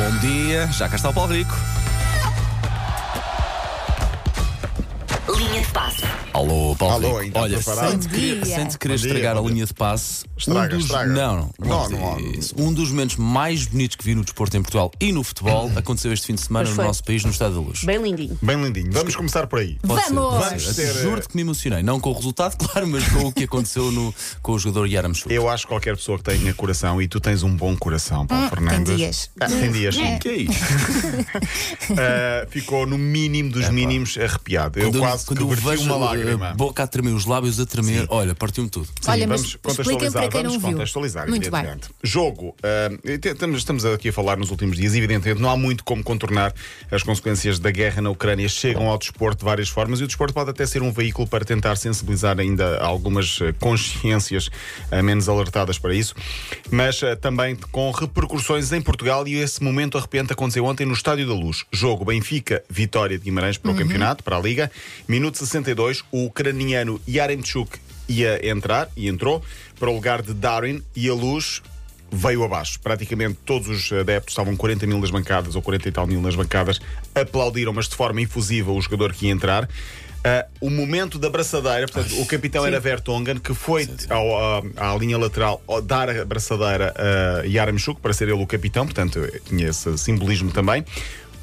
Bom dia, já cá está o Paulo Rico. Linha de passe. Alô, Paulo Alô, Rico. ainda Olha, preparado? sem te querer, sem te querer Bom dia, estragar bom a dia. linha de passe, Estraga, um dos, estraga. Não, não, Não, não há. isso. Um dos momentos mais bonitos que vi no desporto em Portugal e no futebol aconteceu este fim de semana Pois no foi. nosso país, no Estado da Luz. Bem lindinho. Bem lindinho. Vamos começar por aí. Pode ser, Vamos! pode Vamos ser. ter, Juro-te que me emocionei. Não com o resultado, claro, mas com o que aconteceu no, com o jogador Yaram Chuk. Eu acho que qualquer pessoa que tenha coração, e tu tens um bom coração, Paulo Fernandes. dias. Ah, tem dias, sim. Que é isto? Ah, ficou no mínimo dos mínimos arrepiado. Eu Quando quase quando que eu vejo uma a lágrima. boca a tremer, os lábios a tremer, olha, partiu-me tudo. Sim, Olha, mas vamos contextualizar, para quem vamos não viu. contextualizar, Muito evidentemente. Jogo, ah, te- estamos, estamos aqui a falar nos últimos dias, evidentemente, não há muito como contornar as consequências da guerra na Ucrânia, chegam ao desporto de várias formas e o desporto pode até ser um veículo para tentar sensibilizar ainda algumas ah, consciências ah, menos alertadas para isso, mas ah, também com repercussões em Portugal e esse momento arrepiante aconteceu ontem no Estádio da Luz. Jogo Benfica, Vitória de Guimarães para o campeonato, para a Liga. Minuto 62, o ucraniano Yaremchuk ia entrar e entrou para o lugar de Darwin e a luz veio abaixo. Praticamente todos os adeptos, estavam 40 mil nas bancadas ou 40 e tal mil nas bancadas, aplaudiram, mas de forma efusiva, o jogador que ia entrar. Ah, o momento da braçadeira, portanto, o capitão era Vertonghen, que foi ao- à, à linha lateral dar a braçadeira a Yaremchuk para ser ele o capitão, portanto, tinha esse simbolismo também.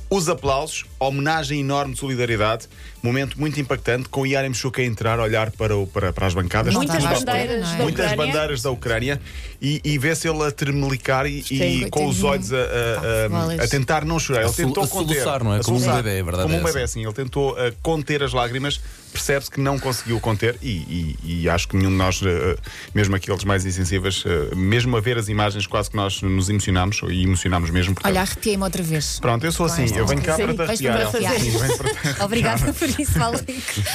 Os aplausos, homenagem enorme de solidariedade, momento muito impactante, com o Yaremchuk a entrar, a olhar para, o- para, para as bancadas. Muitas bandeiras da Muitas Ucrânia. bandeiras da Ucrânia e, e vê-se ele a tremelicar e, e com os olhos a, a- a- Bolas. a tentar não chorar. Ele A tentou a conter. soluçar, não é? A Como um soluçar. bebé, a verdade Como é um bebé, essa. sim. Ele tentou eh, conter as lágrimas, percebe-se que não conseguiu conter e, e- e acho que nenhum de nós, eh, mesmo aqueles mais insensíveis, eh, mesmo a ver as imagens, quase que nós nos emocionámos e emocionámos mesmo. portanto, Olha, arrepiei-me outra vez. Pronto, eu sou assim, eu venho cá Sim, para vais para arrepiar. arrepiar. Sim, venho para te arrepiar. Obrigada por isso, Paulo.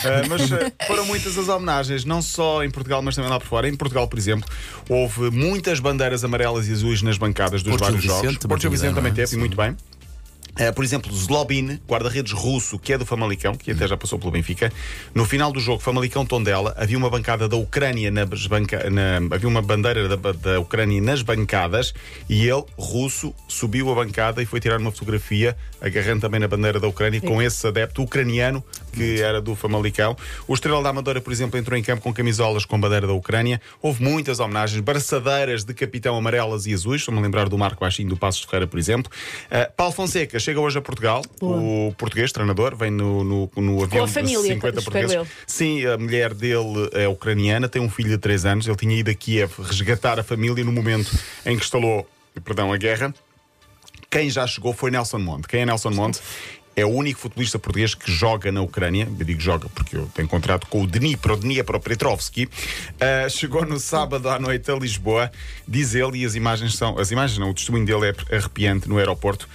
Uh, mas uh, foram muitas as homenagens, não só em Portugal, mas também lá por fora. Em Portugal, por exemplo, houve muitas bandeiras amarelas e azuis nas bancadas dos Porto vários Gil Vicente jogos. também Porto Gil Vicente não é? também teve, e muito bem. Uh, por exemplo, Zlobin, guarda-redes russo, que é do Famalicão, que até já passou pelo Benfica. No final do jogo, Famalicão-Tondela, havia uma bancada da Ucrânia nas banca... na- havia uma bandeira da, da Ucrânia nas bancadas e ele, russo, subiu a bancada e foi tirar uma fotografia, agarrando também na bandeira da Ucrânia, com esse adepto ucraniano que era do Famalicão. O Estrela da Amadora, por exemplo, entrou em campo com camisolas com bandeira da Ucrânia. Houve muitas homenagens, braçadeiras de capitão amarelas e azuis. Estou-me a lembrar do Marco Baixinho do Passos de Ferreira, por exemplo. Uh, Paulo Fonseca chega hoje a Portugal. O português, treinador, vem no, no, no avião a família, de 50 espero portugueses. eu. Sim, a mulher dele é ucraniana, tem um filho de 3 anos. Ele tinha ido a Kiev resgatar a família no momento em que instalou perdão, a guerra. Quem já chegou foi Nelson Monte. Quem é Nelson Monte? É o único futebolista português que joga na Ucrânia. Eu digo joga porque eu tenho contrato com o Dnipro, Dnipro Petrovski. Ah, chegou no sábado à noite a Lisboa. Diz ele, e as imagens são. As imagens não, o testemunho dele é arrepiante no aeroporto.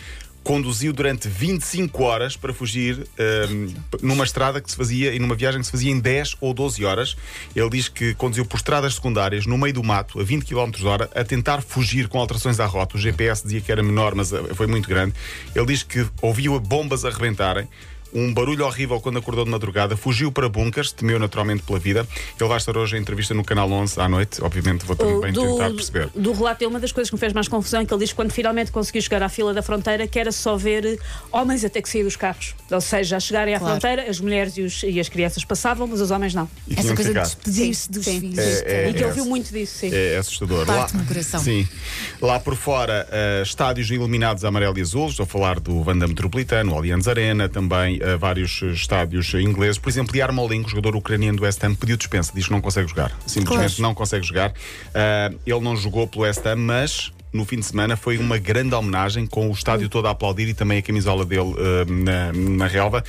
Conduziu durante 25 horas para fugir ahm, numa estrada que se fazia e numa viagem que se fazia em 10 ou 12 horas. Ele diz que conduziu por estradas secundárias no meio do mato a 20 km hora a tentar fugir com alterações à rota. O GPS dizia que era menor, mas ah, foi muito grande. Ele diz que ouviu bombas a rebentarem. Um barulho horrível quando acordou de madrugada, fugiu para bunkers, temeu naturalmente pela vida. Ele vai estar hoje em entrevista no Canal 11 à noite. Obviamente vou também tentar perceber. do relato dele, uma das coisas que me fez mais confusão é que ele diz que quando finalmente conseguiu chegar à fila da fronteira que era só ver eh, homens a ter que sair dos carros. Ou seja, a chegarem à Claro. fronteira, as mulheres e, os- e as crianças passavam, mas os homens não. E Essa coisa de ficar. despedir-se dos Sim. filhos. É, é, e que é. ouviu muito disso, sim. É assustador. Parte-me o coração. Sim. Lá por fora, eh, estádios iluminados amarelo e azul. Estou a falar do Vanda Metropolitano, o Allianz Arena, também eh, vários estádios ingleses. Por exemplo, Yarmolenko, jogador ucraniano do West Ham, pediu dispensa. Diz que não consegue jogar. Simplesmente Claro. não consegue jogar. Eh, ele não jogou pelo West Ham, mas no fim de semana foi uma grande homenagem com o estádio todo a aplaudir e também a camisola dele eh, na, na relva.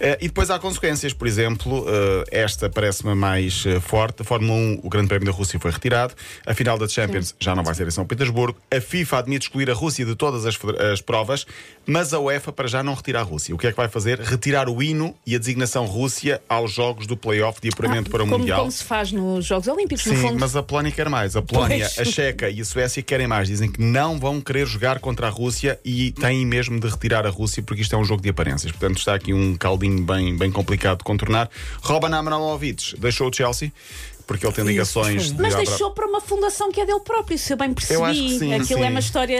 Eh, e depois há consequências, por exemplo, eh, esta parece-me mais forte. A Fórmula 1, o Grande Prémio da Rússia foi retirado. A final da Champions já não vai ser em São Petersburgo. A FIFA admite excluir a Rússia de todas as, as provas, mas a UEFA para já não retira a Rússia. O que é que vai fazer? Retirar o hino e a designação Rússia aos jogos do playoff de apuramento para o como, Mundial. como se faz nos Jogos Olímpicos, no Sim, fundo. mas a Polónia quer mais. A Polónia, Pois. a Checa e a Suécia querem mais. Dizem que não vão querer jogar contra a Rússia e têm mesmo de retirar a Rússia porque isto é um jogo de aparências. Portanto, está aqui um caldinho bem, bem complicado de contornar. Roban Abramovich deixou o Chelsea. Porque ele tem ligações. de Mas obra- deixou para uma fundação que é dele próprio, se eu bem percebi. Eu acho que sim, Aquilo sim. é uma história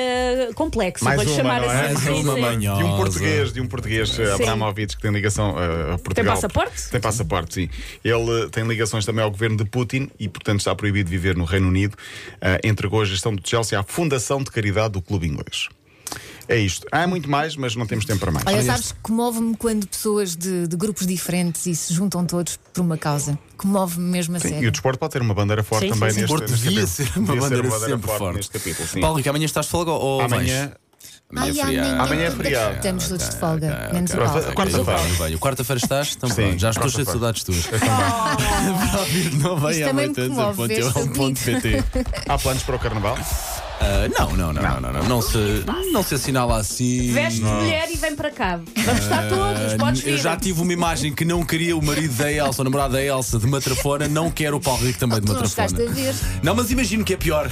complexa, Mais vou uma, chamar não é? assim. Mais uma sim. manhã. De um português, de um português, eh, Abramovich, que tem ligação eh, a Portugal. passaporte? Tem passaporte, sim. Ele eh, tem ligações também ao governo de Putin e, portanto, está proibido de viver no Reino Unido. Eh, entregou a gestão do Chelsea à Fundação de Caridade do Clube Inglês. É isto. Há muito mais, mas não temos tempo para mais. Olha, sabes, comove-me quando pessoas de, de grupos diferentes e se juntam todos por uma causa. Comove-me mesmo a Sim, sério. e o desporto pode ter uma bandeira forte Sim, também sim, sim. neste, O Porto neste devia capítulo. ser uma Devia bandeira uma sempre forte. neste capítulo. Sim. Paulo, que amanhã estás de folga ou Amanhã. Amanhã é feriado. Amanhã é feriado. Estamos todos de folga, Ok, menos ok, o Paulo. ok, Quarta-feira. Quarta-feira estás? Então Sim, pronto, já estou cheio de saudades tuas. Para ouvir, bonito. PT. Há planos para o Carnaval? Ah, não, não, não, não, não, não, não se, não se assinala assim. Veste de mulher e vem para cá. Vamos estar todos, Ah, podes vir. eu já tive uma imagem que não queria o marido da Elsa, o namorado da Elsa de Matrafona, não quero o Paulo Rico também de Matrafona. Não, mas imagino que é pior.